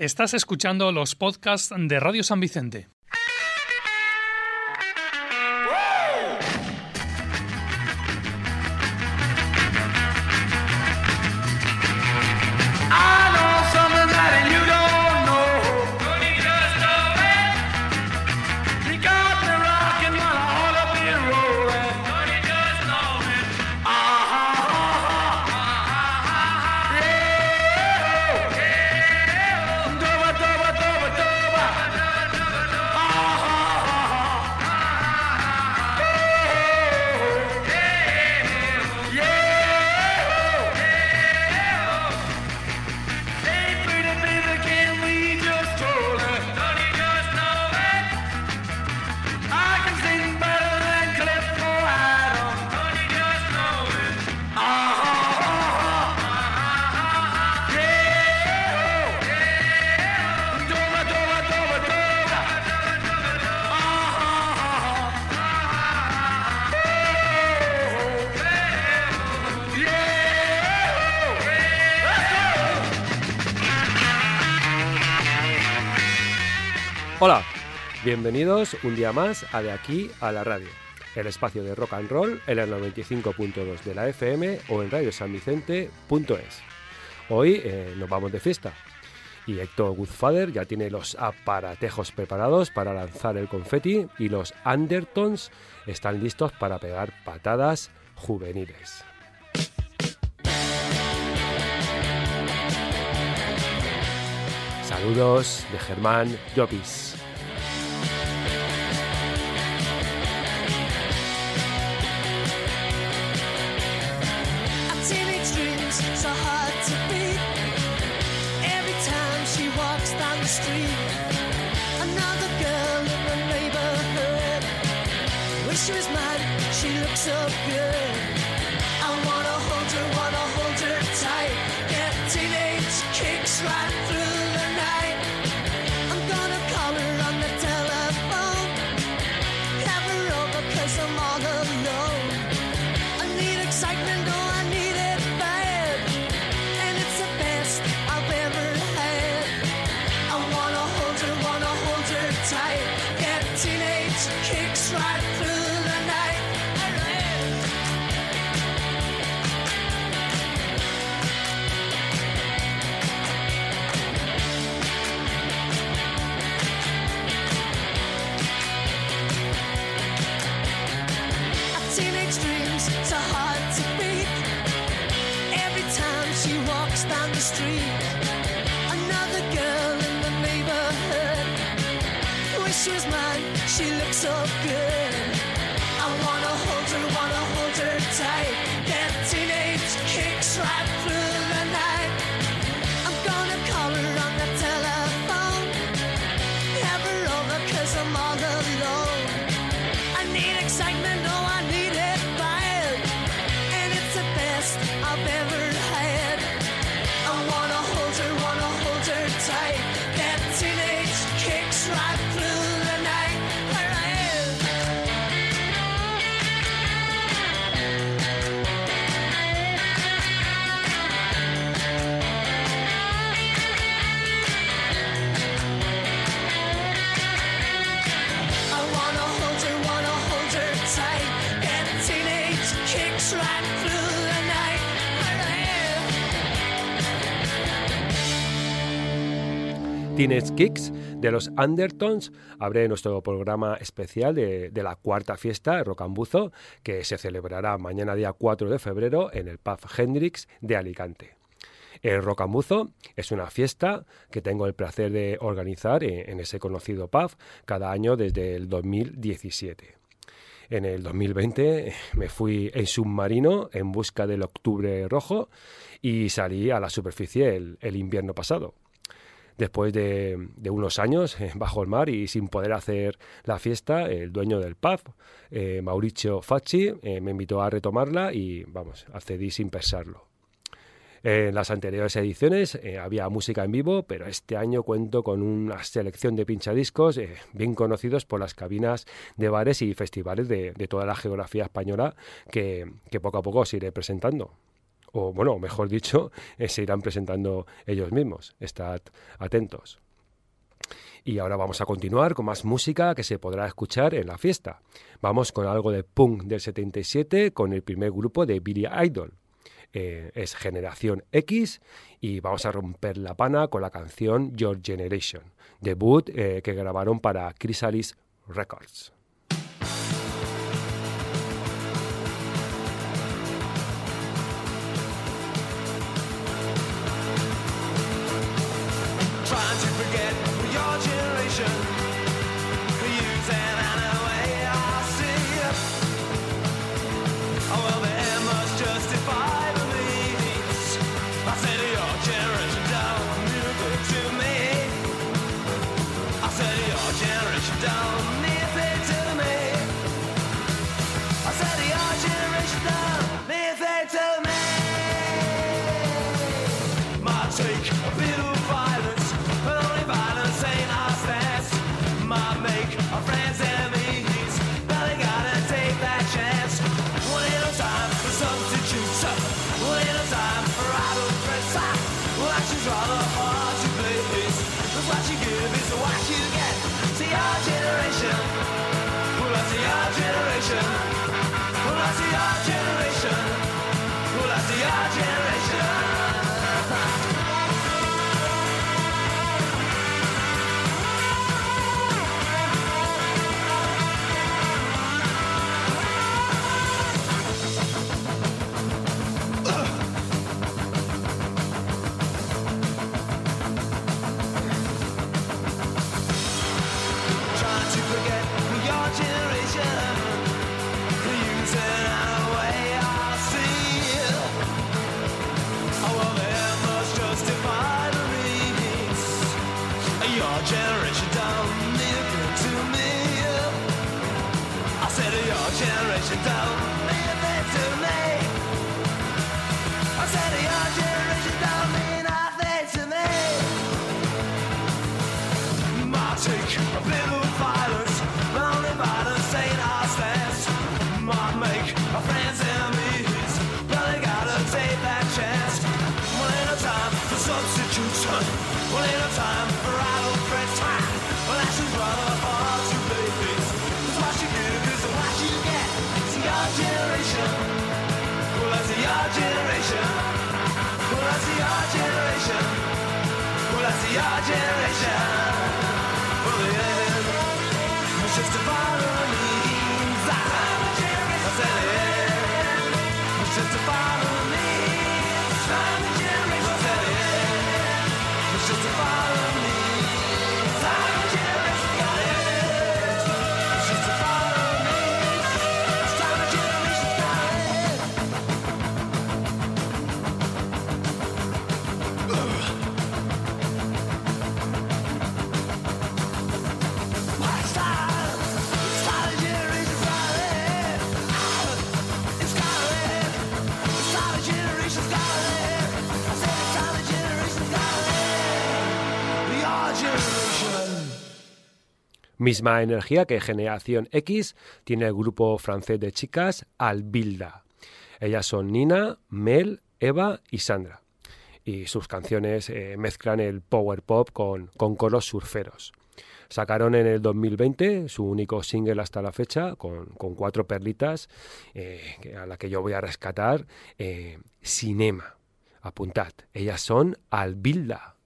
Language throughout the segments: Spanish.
Estás escuchando los podcasts de Radio San Vicente. Bienvenidos un día más a De aquí a la radio, el espacio de rock and roll en el 95.2 de la FM o en radiosanvicente.es. Hoy eh, nos vamos de fiesta y Héctor Goodfather ya tiene los aparatejos preparados para lanzar el confeti y los Undertones están listos para pegar patadas juveniles. Saludos de Germán Llopis. Street. Another girl in the neighborhood. Wish she was mine, she looks so good. So good. Teenage Kicks de los Undertones abre nuestro programa especial de, la cuarta fiesta Rocambuzo que se celebrará mañana día 4 de febrero en el Pub Hendrix de Alicante. El Rocambuzo es una fiesta que tengo el placer de organizar en, en ese conocido pub cada año desde el 2017. En el 2020 me fui en submarino en busca del octubre rojo y salí a la superficie el, invierno pasado. Después de, de unos años eh, bajo el mar y sin poder hacer la fiesta, el dueño del pub, eh, Mauricio Facci, eh, me invitó a retomarla y, vamos, accedí sin pensarlo. En las anteriores ediciones eh, había música en vivo, pero este año cuento con una selección de pinchadiscos eh, bien conocidos por las cabinas de bares y festivales de, toda la geografía española que, que poco a poco os iré presentando. O bueno, mejor dicho, eh, se irán presentando ellos mismos. Estad atentos. Y ahora vamos a continuar con más música que se podrá escuchar en la fiesta. Vamos con algo de punk del 77 con el primer grupo de Billy Idol. Eh, es Generación X y vamos a romper la pana con la canción Your Generation, debut eh, que grabaron para Chrysalis Records. Well, that's your generation. Misma energía que Generación X tiene el grupo francés de chicas Albilda. Ellas son Nina, Mel, Eva y Sandra. Y sus canciones eh, mezclan el power pop con, con coros surferos. Sacaron en el 2020 su único single hasta la fecha, con, con cuatro perlitas, eh, a la que yo voy a rescatar, eh, Cinema. Apuntad, ellas son Albilda.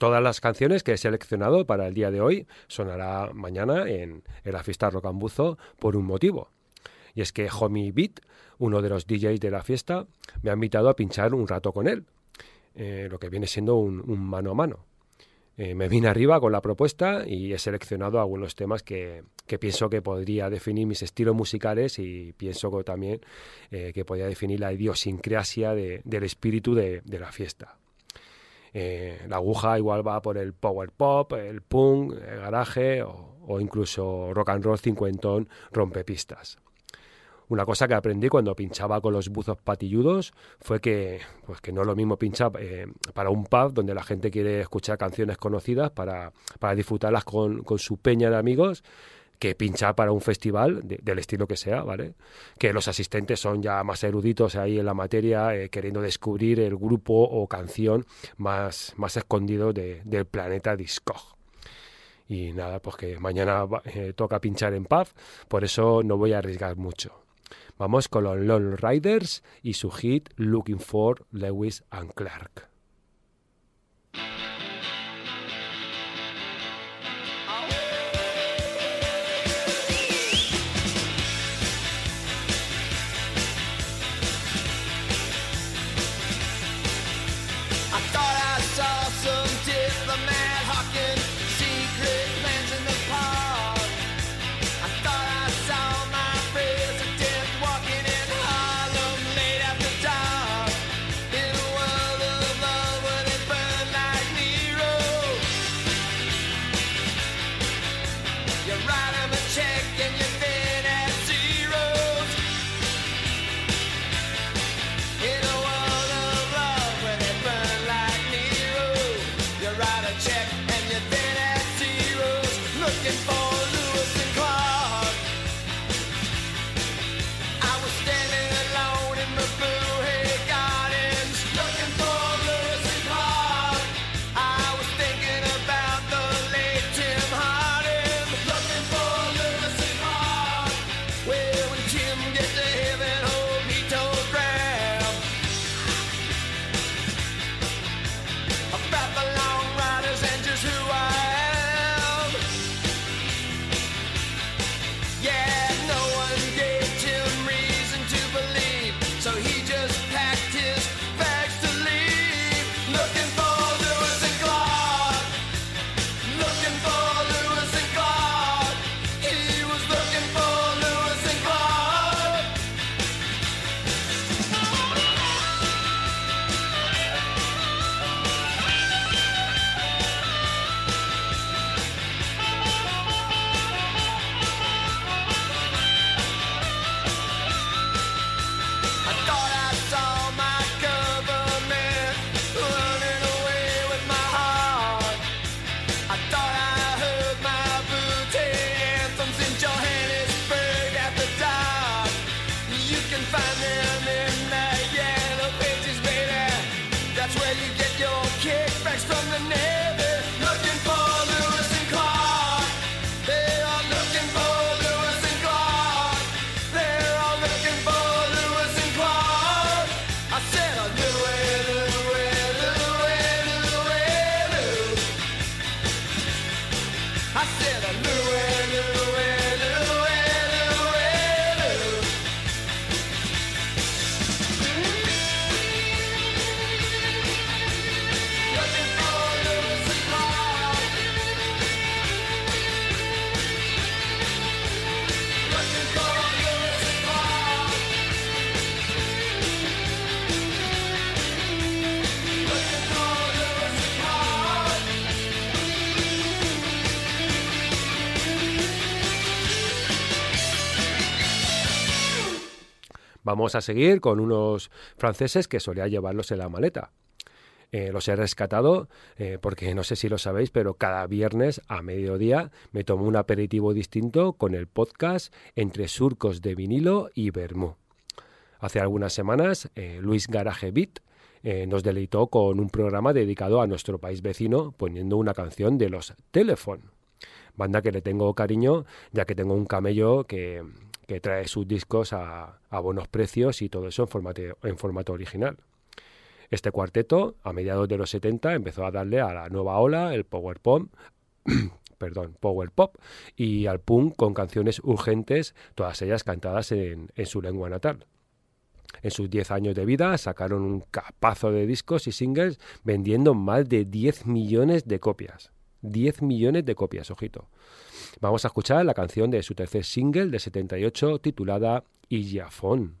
Todas las canciones que he seleccionado para el día de hoy sonará mañana en, en la fiesta Rocambuzo por un motivo. Y es que Homie Beat, uno de los DJs de la fiesta, me ha invitado a pinchar un rato con él, eh, lo que viene siendo un, mano a mano. Eh, me vine arriba con la propuesta y he seleccionado algunos temas que, que pienso que podría definir mis estilos musicales y pienso que también eh, que podría definir la idiosincrasia de- del espíritu de la fiesta. Eh, la aguja igual va por el power pop, el punk, el garaje o, incluso rock and roll cincuentón rompepistas. Una cosa que aprendí cuando pinchaba con los buzos patilludos fue que, pues que no es lo mismo pinchar eh, para un pub donde la gente quiere escuchar canciones conocidas para, para disfrutarlas con, con su peña de amigos que pinchar para un festival de- del estilo que sea, ¿vale? Que los asistentes son ya más eruditos ahí en la materia, eh, queriendo descubrir el grupo o canción más, más escondido de- del planeta Discog. Y nada, pues que mañana eh, toca pinchar en pub, por eso no voy a arriesgar mucho. Vamos con los Lone Riders y su hit Looking for Lewis and Clark. You write 'em a check Vamos a seguir con unos franceses que solía llevarlos en la maleta. Eh, los he rescatado eh, porque no sé si lo sabéis, pero cada viernes a mediodía me tomo un aperitivo distinto con el podcast entre surcos de vinilo y vermú. Hace algunas semanas, eh, Luis Garaje Beat nos deleitó con un programa dedicado a nuestro país vecino poniendo una canción de los Telephone, banda que le tengo cariño ya que tengo un camello que, que trae sus discos a, buenos precios y todo eso en formato, original. Este cuarteto, a mediados de los 70, empezó a darle a la nueva ola, el power pop, perdón, power pop y al punk con canciones urgentes, todas ellas cantadas en, en su lengua natal. En sus 10 años de vida sacaron un capazo de discos y singles vendiendo más de 10 millones de copias. 10 millones de copias, ojito. Vamos a escuchar la canción de su tercer single de 78 titulada Illafón.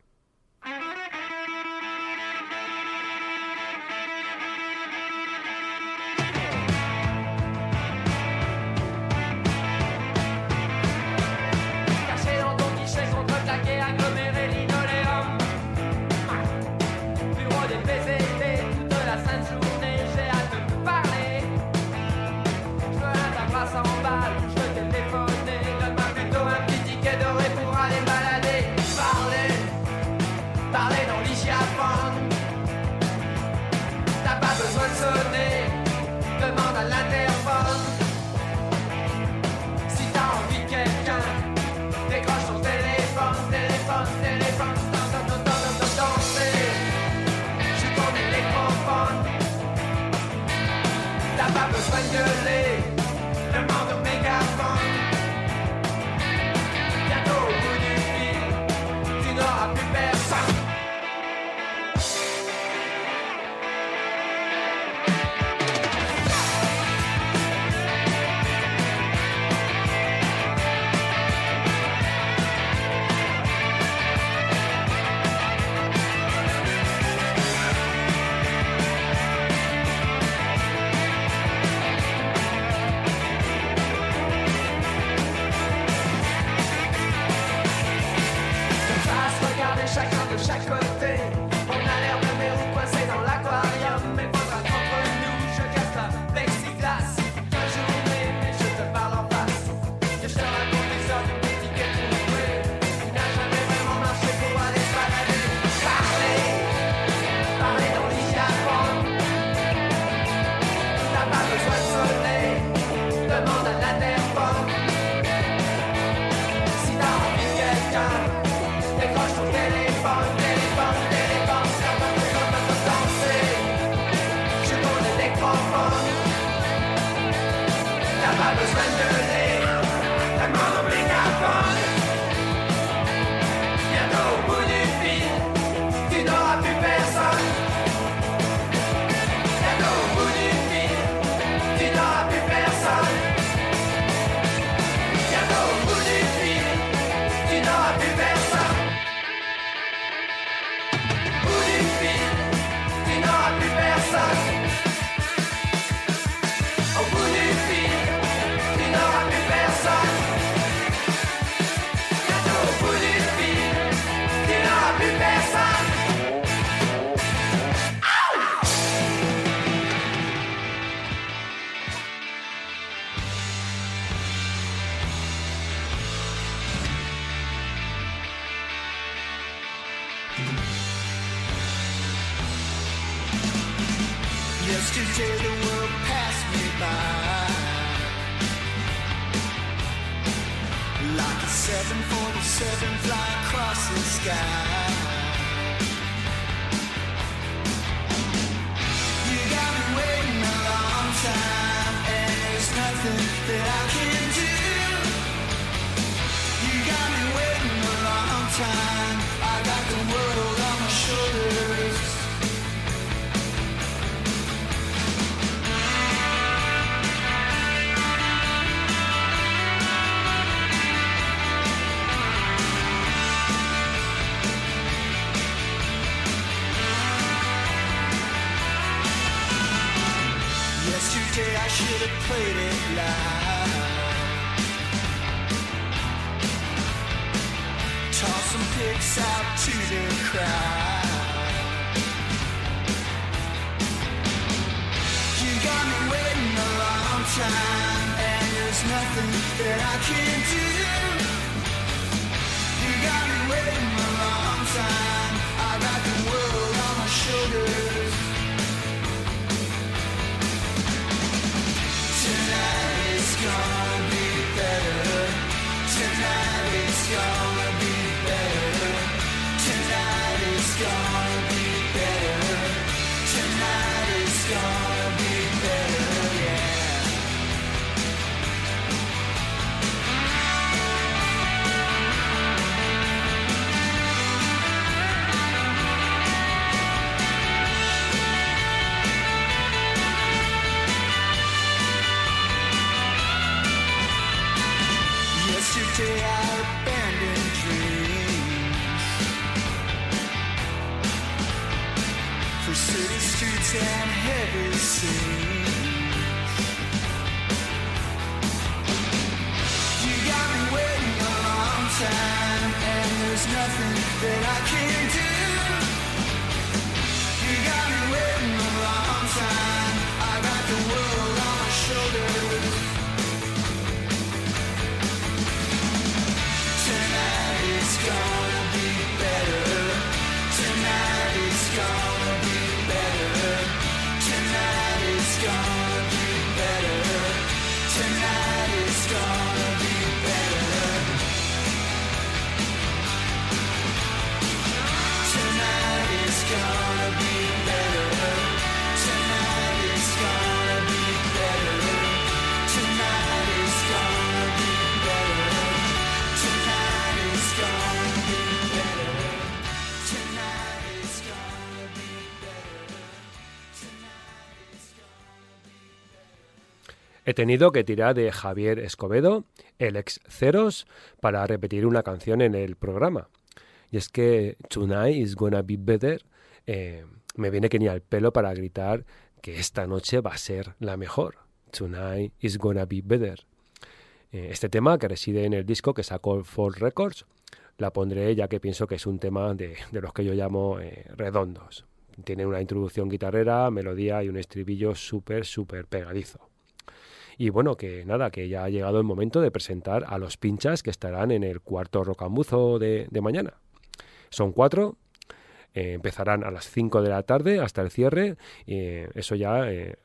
sticks out to the crowd. You got me waiting a long time, and there's nothing that I can do. You got me waiting a long time. Nothing that I can do. He tenido que tirar de Javier Escobedo, el ex Ceros, para repetir una canción en el programa. Y es que Tonight is gonna be better eh, me viene que ni al pelo para gritar que esta noche va a ser la mejor. Tonight is gonna be better. Eh, este tema, que reside en el disco que sacó Fall Records, la pondré ya que pienso que es un tema de, de los que yo llamo eh, redondos. Tiene una introducción guitarrera, melodía y un estribillo súper, súper pegadizo. Y bueno, que nada, que ya ha llegado el momento de presentar a los pinchas que estarán en el cuarto rocambuzo de, mañana. Son cuatro, eh, empezarán a las 5 de la tarde hasta el cierre, eh, eso ya eh,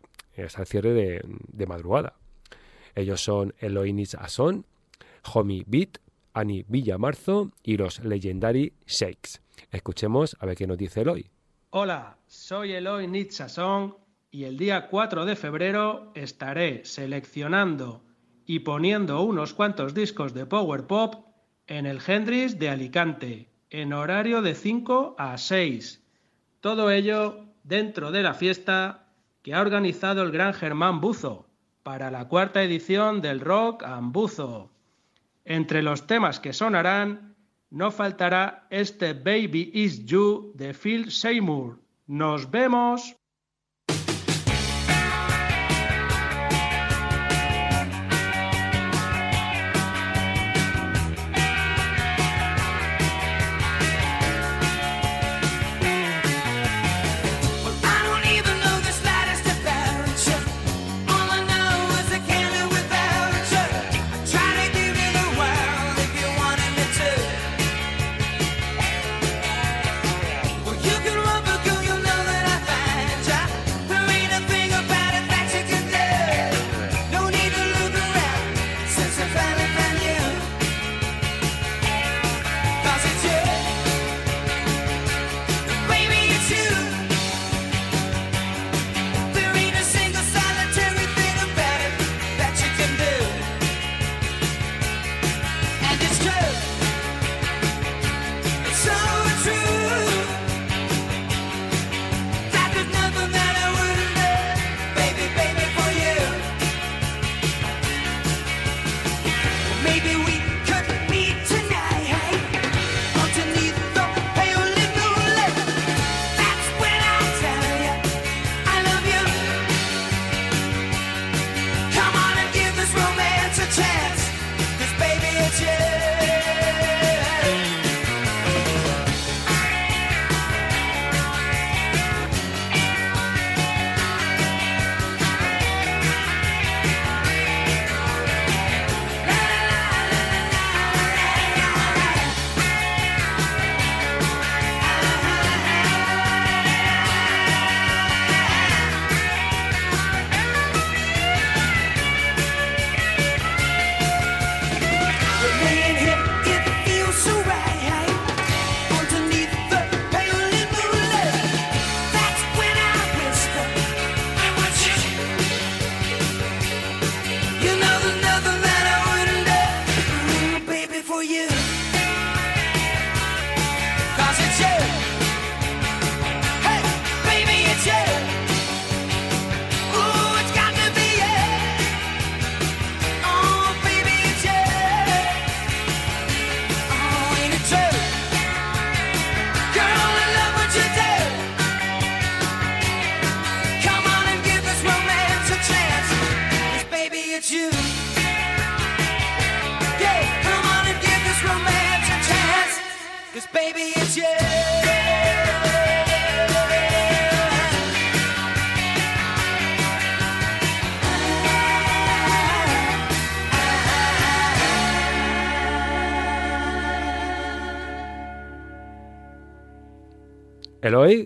hasta el cierre de, madrugada. Ellos son Eloinis Ason, Homie Beat, Ani Villamarzo y los Legendary Shakes. Escuchemos a ver qué nos dice Eloy. Hola, soy Eloy Nitzasón y el día 4 de febrero estaré seleccionando y poniendo unos cuantos discos de Power Pop en el Hendrix de Alicante, en horario de 5 a 6. Todo ello dentro de la fiesta que ha organizado el gran Germán Buzo para la cuarta edición del Rock and Buzo. Entre los temas que sonarán, no faltará este Baby Is You de Phil Seymour. ¡Nos vemos!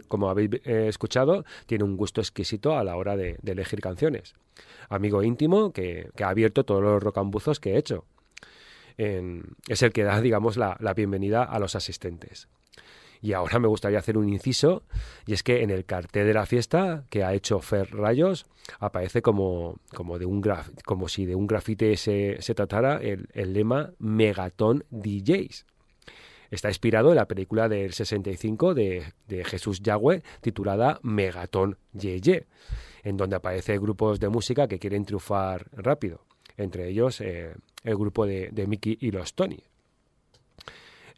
Como habéis eh, escuchado, tiene un gusto exquisito a la hora de, elegir canciones. Amigo íntimo que, ha abierto todos los rocambuzos que he hecho. Es el que da, digamos, la, bienvenida a los asistentes. Y ahora me gustaría hacer un inciso, y es que en el cartel de la fiesta que ha hecho Fer Rayos aparece como, como, de un graf- como si de un grafite se, tratara el, el lema Megaton DJs. Está inspirado en la película del 65 de, de Jesús Yagüe titulada Megaton Yeye, en donde aparece grupos de música que quieren triunfar rápido, entre ellos eh, el grupo de, de Mickey y los Tony.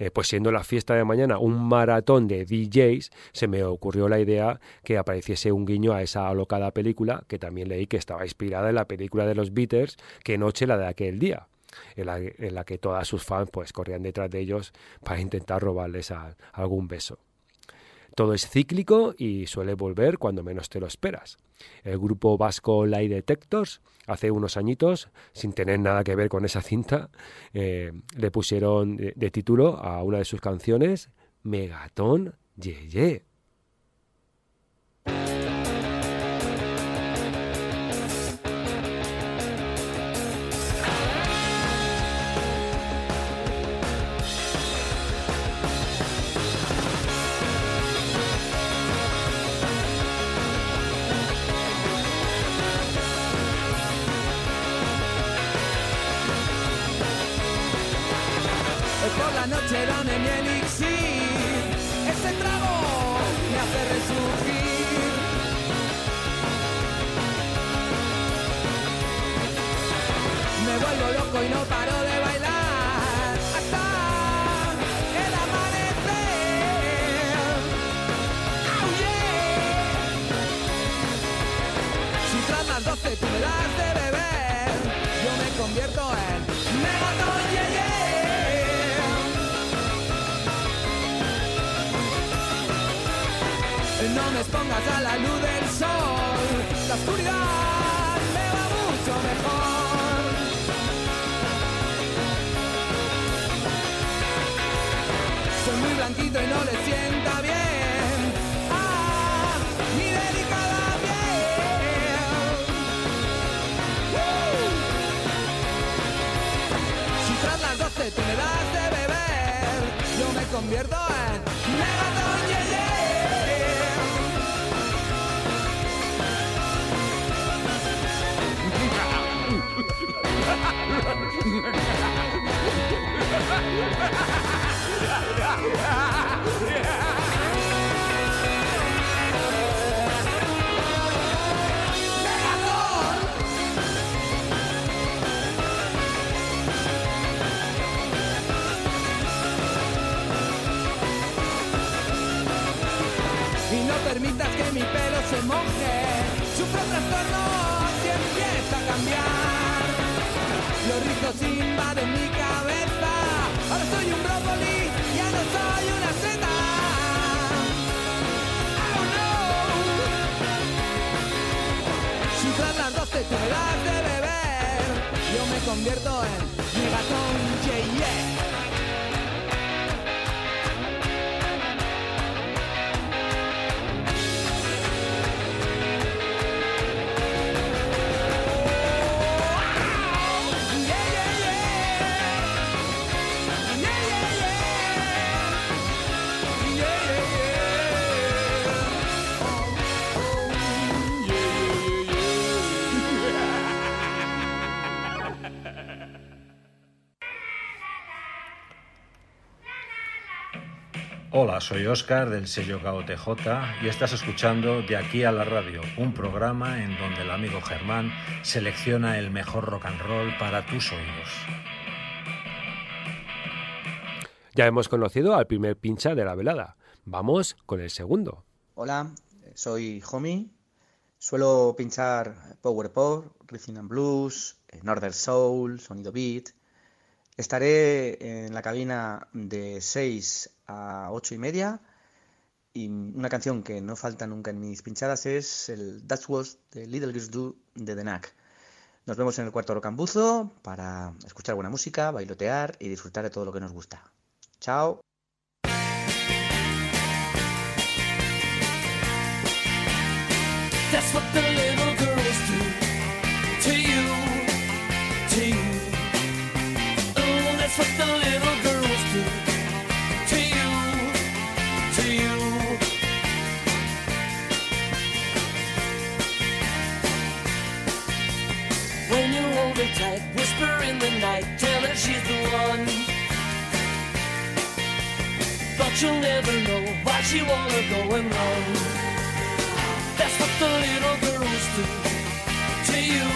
Eh, pues siendo la fiesta de mañana un maratón de DJs, se me ocurrió la idea que apareciese un guiño a esa alocada película, que también leí que estaba inspirada en la película de los Beatles, que noche la de aquel día, en la, que todas sus fans pues corrían detrás de ellos para intentar robarles algún beso. Todo es cíclico y suele volver cuando menos te lo esperas. El grupo vasco Lie Detectors, hace unos añitos, sin tener nada que ver con esa cinta, eh, le pusieron de, título a una de sus canciones Megatón Yeye. Por permitas que mi pelo se moje. Sufro trastornos y empieza a cambiar. Los rizos invaden mi cabeza. Soy un brócoli, ya no soy una seta. Oh no. Si tras las doce tú me das de beber, yo me convierto en yeah, yeah. Hola, soy Oscar del sello KOTJ y estás escuchando De aquí a la radio, un programa en donde el amigo Germán selecciona el mejor rock and roll para tus oídos. Ya hemos conocido al primer pincha de la velada. Vamos con el segundo. Hola, soy Homie. Suelo pinchar Power Pop, Rhythm and Blues, eh, Northern Soul, Sonido Beat. Estaré en la cabina de 6 a ocho y media. Y una canción que no falta nunca en mis pinchadas es el That Was the Little Girls Do de The Knack. Nos vemos en el cuarto rocambuzo para escuchar buena música, bailotear y disfrutar de todo lo que nos gusta. Chao. That's what her one. But you'll never know why she wanna go and run. That's what the little girls do to you,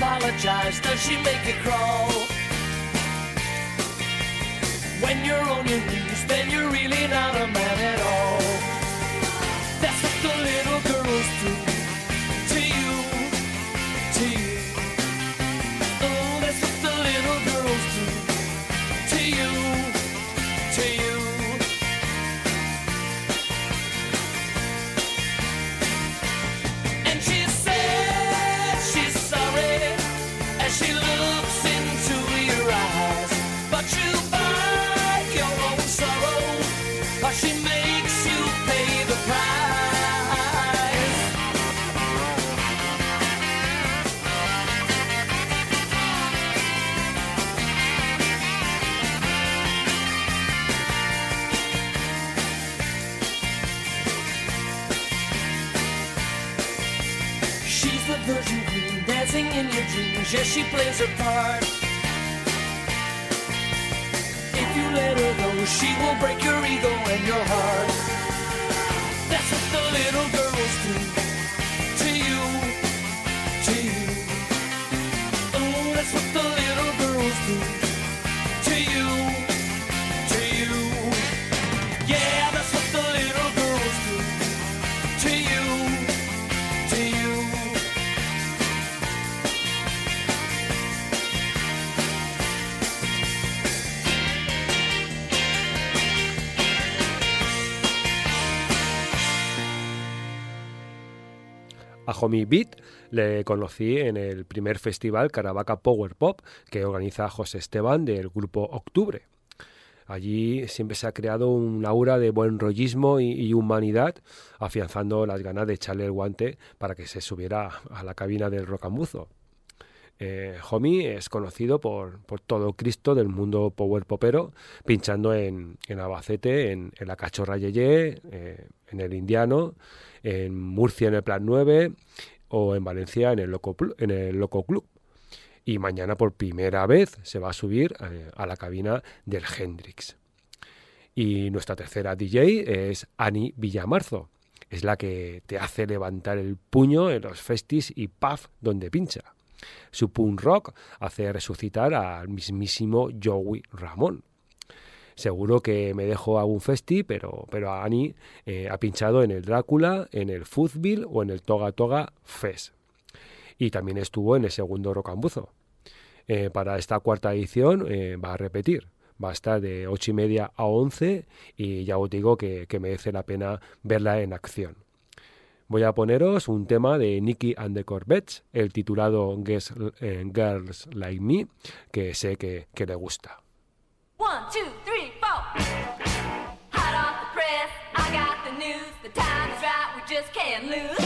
apologize? Does she make you crawl? When you're on your knees, then you're really not a man at all. That's what the little girls do Yes, she plays her part. If you let her go, she will break your ego and your heart. That's what the little girls do Homie Beat le conocí en el primer festival Caravaca Power Pop que organiza José Esteban del grupo Octubre. Allí siempre se ha creado un aura de buen rollismo y, humanidad, afianzando las ganas de echarle el guante para que se subiera a la cabina del rocambuzo. Eh, Homie es conocido por, por todo Cristo del mundo power popero, pinchando en, en Albacete, en, en la Cachorra eh, en el Indiano, en Murcia en el Plan 9 o en Valencia en el Loco, en el Loco Club. Y mañana por primera vez se va a subir eh, a la cabina del Hendrix. Y nuestra tercera DJ es Ani Villamarzo. Es la que te hace levantar el puño en los festis y puff donde pincha. Su punk rock hace resucitar al mismísimo Joey Ramón. Seguro que me dejo algún festi, pero, pero Ani eh, ha pinchado en el Drácula, en el Footbill o en el Toga Toga Fest. Y también estuvo en el segundo Rocambuzo. Eh, para esta cuarta edición eh, va a repetir. Va a estar de ocho y media a 11 y ya os digo que, merece la pena verla en acción. Voy a poneros un tema de Nicky and the Corvettes, el titulado Guess- eh, Girls Like Me, que sé que, que le gusta. One, two, หรือ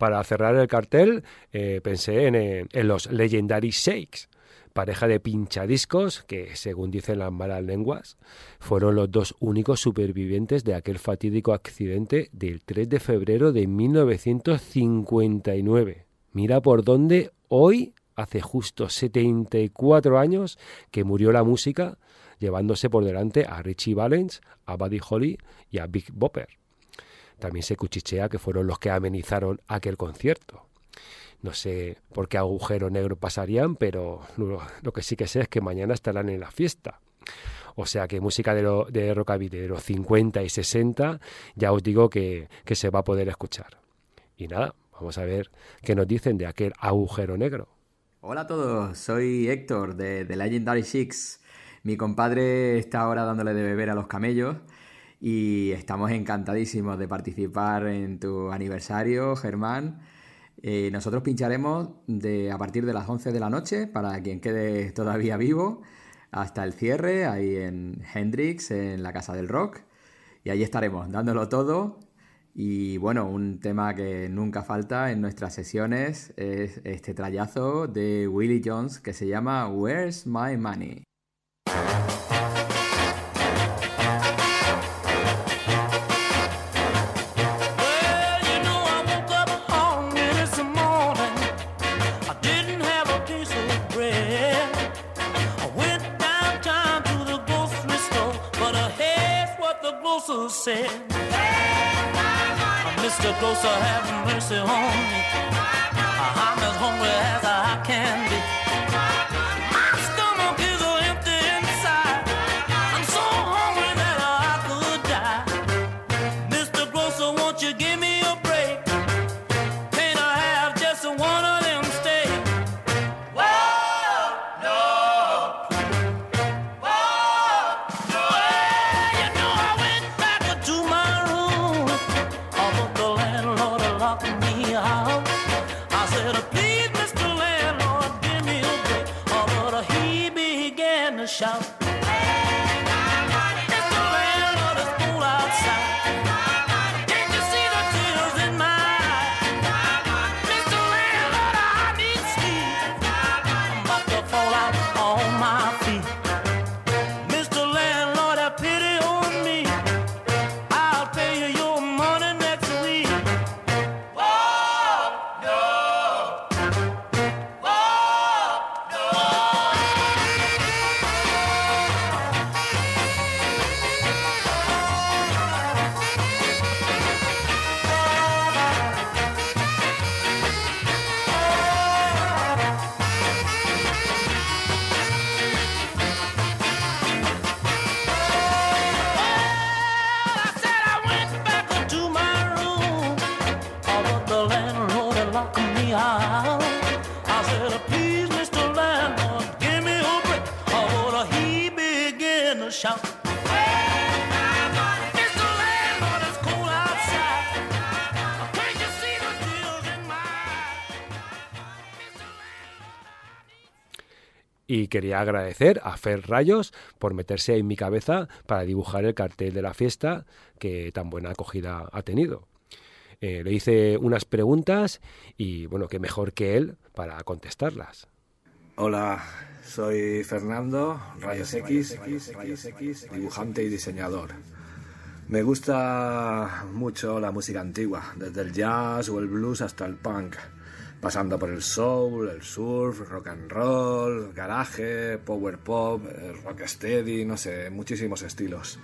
Para cerrar el cartel eh, pensé en, eh, en los Legendary Shakes, pareja de pinchadiscos que, según dicen las malas lenguas, fueron los dos únicos supervivientes de aquel fatídico accidente del 3 de febrero de 1959. Mira por dónde hoy, hace justo 74 años, que murió la música, llevándose por delante a Richie Valens, a Buddy Holly y a Big Bopper. También se cuchichea que fueron los que amenizaron aquel concierto. No sé por qué agujero negro pasarían, pero lo, que sí que sé es que mañana estarán en la fiesta. O sea que música de, lo, de rockabilly de los 50 y 60 ya os digo que, que se va a poder escuchar. Y nada, vamos a ver qué nos dicen de aquel agujero negro. Hola a todos, soy Héctor de The Legendary Six. Mi compadre está ahora dándole de beber a los camellos y estamos encantadísimos de participar en tu aniversario, Germán. Eh, nosotros pincharemos de, a partir de las 11 de la noche para quien quede todavía vivo hasta el cierre ahí en Hendrix, en la Casa del Rock. Y ahí estaremos dándolo todo. Y bueno, un tema que nunca falta en nuestras sesiones es este trayazo de Willie Jones que se llama Where's My Money. Grocer, have mercy on me. Quería agradecer a Fer Rayos por meterse en mi cabeza para dibujar el cartel de la fiesta que tan buena acogida ha tenido. Eh, le hice unas preguntas y bueno, qué mejor que él para contestarlas. Hola, soy Fernando, Rayos X, dibujante y diseñador. Me gusta mucho la música antigua, desde el jazz o el blues hasta el punk, pasando por el soul, el surf, rock and roll, garage, power pop, eh, rocksteady, no sé, muchísimos estilos.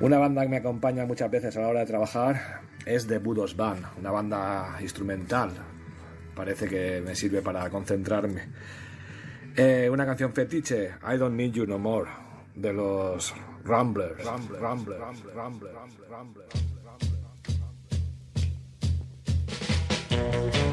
Una banda que me acompaña muchas veces a la hora de trabajar es The Budos Band, una banda instrumental. Parece que me sirve para concentrarme. Eh, una canción fetiche, I Don't Need You No More, de los Ramblers. Ramblers, Ramblers, Ramblers, Ramblers, Ramblers. Well,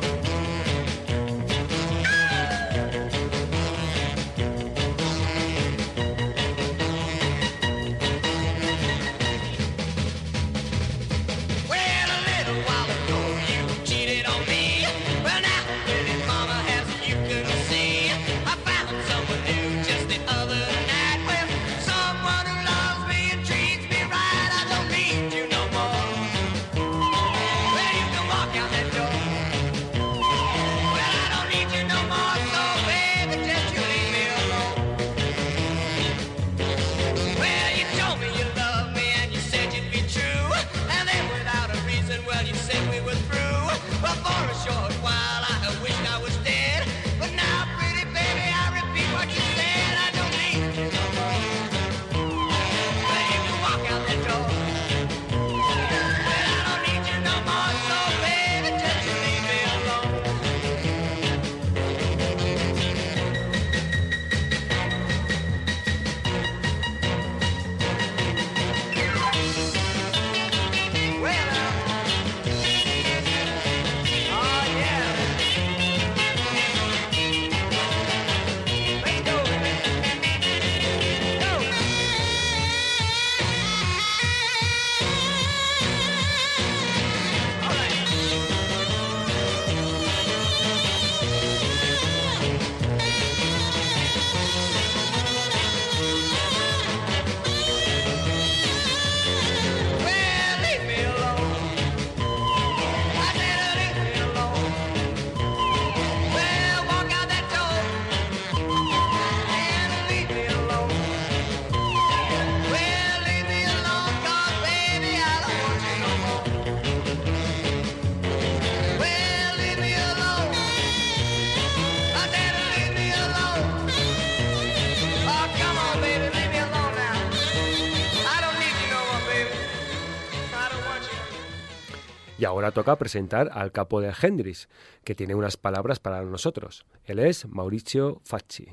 Y ahora toca presentar al capo de Hendrix, que tiene unas palabras para nosotros. Él es Mauricio Facci.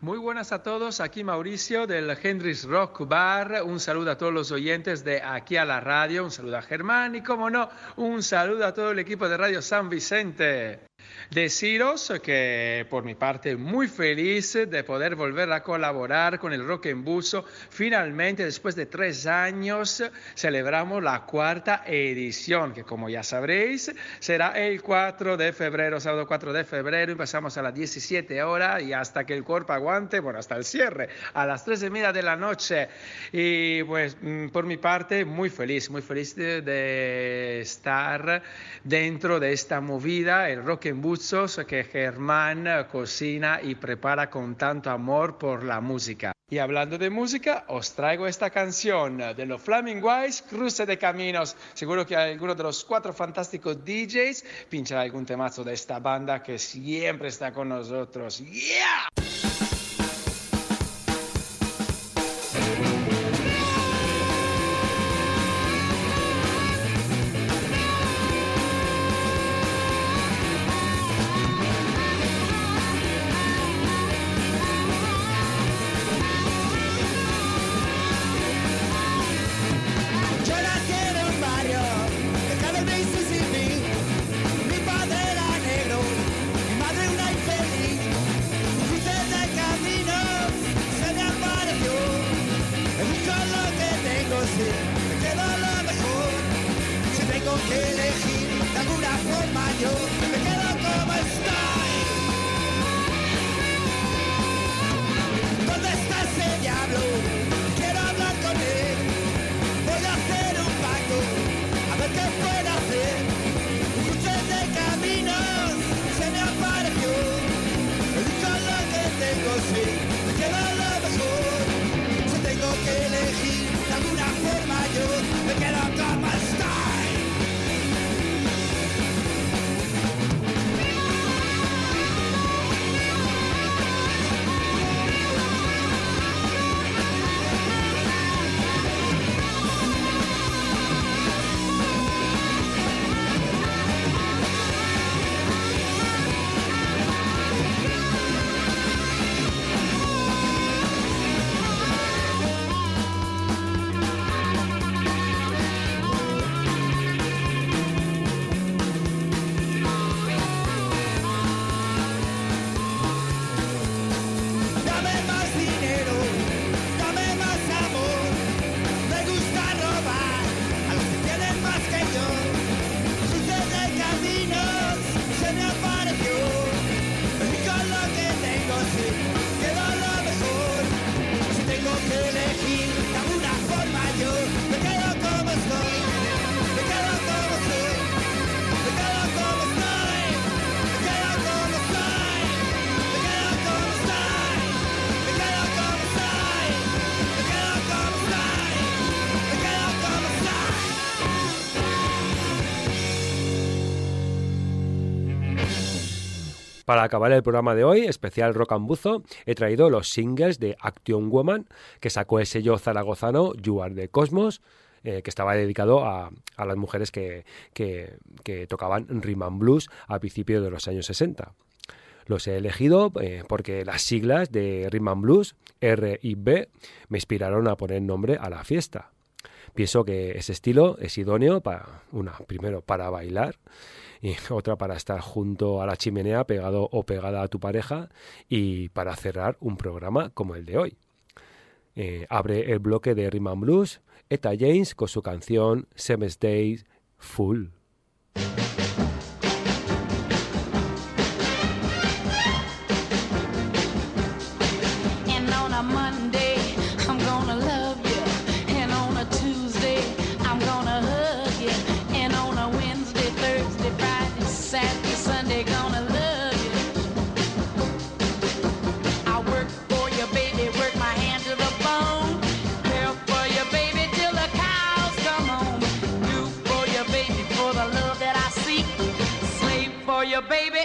Muy buenas a todos, aquí Mauricio del Hendrix Rock Bar. Un saludo a todos los oyentes de aquí a la radio, un saludo a Germán y, como no, un saludo a todo el equipo de Radio San Vicente. Deciros que por mi parte muy feliz de poder volver a colaborar con el Rock en Buzo. Finalmente, después de tres años, celebramos la cuarta edición, que como ya sabréis, será el 4 de febrero, sábado 4 de febrero. Empezamos a las 17 horas y hasta que el cuerpo aguante, bueno, hasta el cierre, a las 3 y media de la noche. Y pues mm, por mi parte, muy feliz, muy feliz de, de estar dentro de esta movida, el Rock en Buzos que Germán cocina y prepara con tanto amor por la música. Y hablando de música, os traigo esta canción de los Flaming Wise, Cruce de Caminos. Seguro que alguno de los cuatro fantásticos DJs pinchará algún temazo de esta banda que siempre está con nosotros. ¡Yeah! Elijo lo que tengo, sí, me quedo lo mejor. Si tengo que elegir de alguna forma, yo me quedo Para acabar el programa de hoy, especial Rock he traído los singles de Action Woman, que sacó el sello zaragozano You Are the Cosmos, eh, que estaba dedicado a, a las mujeres que, que- que tocaban rhythm and blues a principios de los años 60. Los he elegido eh, porque las siglas de Rhythm and Blues, R y B, me inspiraron a poner nombre a la fiesta. Pienso que ese estilo es idóneo para, una, primero para bailar otra para estar junto a la chimenea pegado o pegada a tu pareja y para cerrar un programa como el de hoy. Eh, abre el bloque de Rhythm Blues Eta James con su canción Seven Days Full. Baby,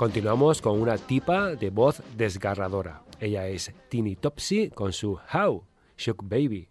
Continuamos con una tipa de voz desgarradora. Ella es Tini Topsy con su How, Shook Baby.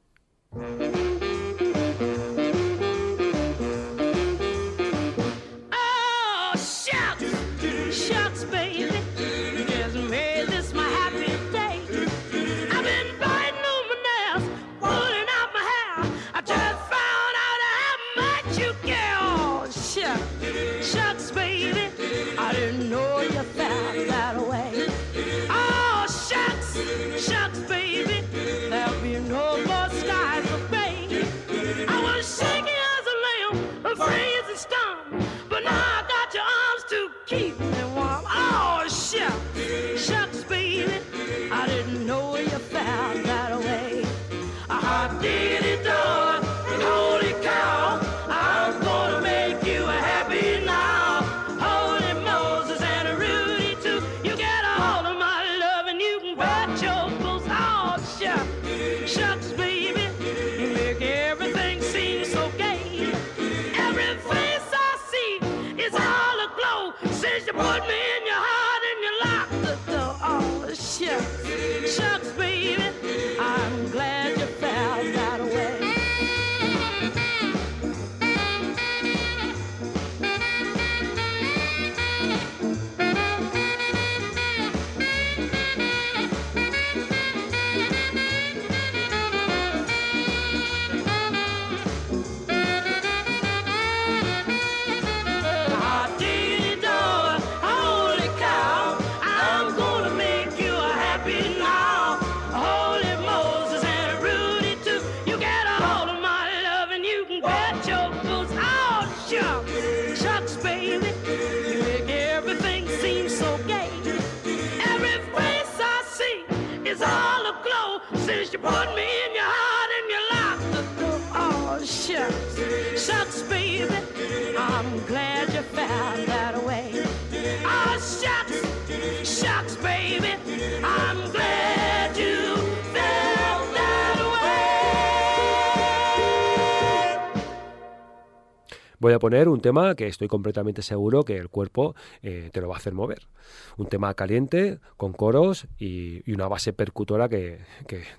is all aglow since you put me in your heart and your life door, Oh, shucks, shucks, baby, I'm glad you found out. Voy a poner un tema que estoy completamente seguro que el cuerpo eh, te lo va a hacer mover. Un tema caliente, con coros y, una base percutora que,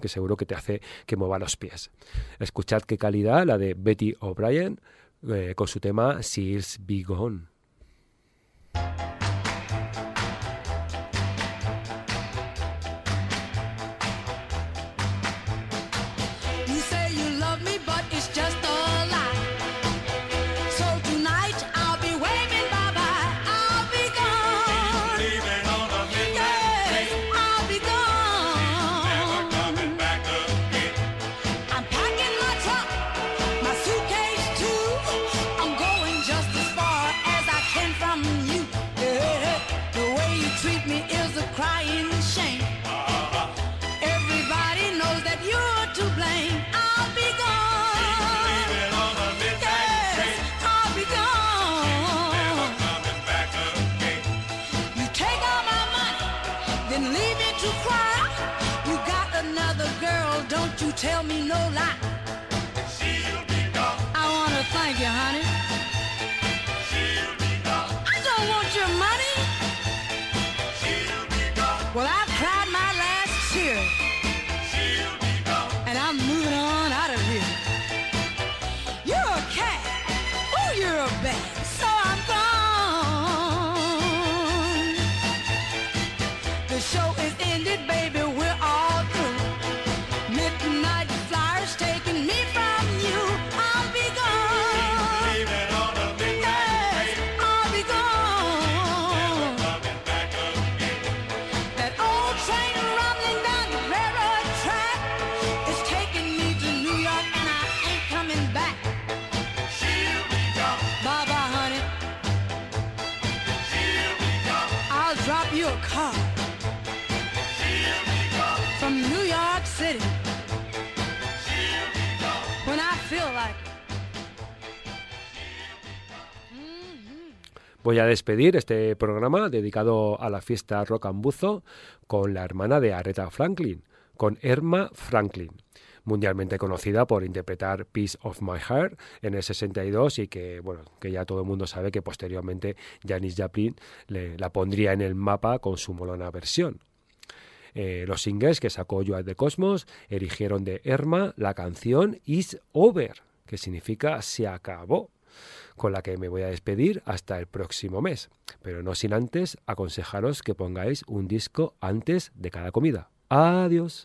seguro que te hace que mueva los pies. Escuchad qué calidad la de Betty O'Brien eh, con su tema Sears Be Gone. tell me no lie. She'll be gone. I want to thank you, honey. She'll be gone. I don't want your money. She'll be gone. Well, I've cried my last tear. She'll be gone. And I'm moving on out of here. You're a cat. Oh, you're a bat. So Voy a despedir este programa dedicado a la fiesta Rock and Buzo con la hermana de Aretha Franklin, con Erma Franklin, mundialmente conocida por interpretar Piece of My Heart en el 62 y que, bueno, que ya todo el mundo sabe que posteriormente Janis Joplin la pondría en el mapa con su molona versión. Eh, los singles que sacó Joan de Cosmos erigieron de Erma la canción Is Over, que significa se acabó, con la que me voy a despedir hasta el próximo mes, pero no sin antes aconsejaros que pongáis un disco antes de cada comida. Adiós.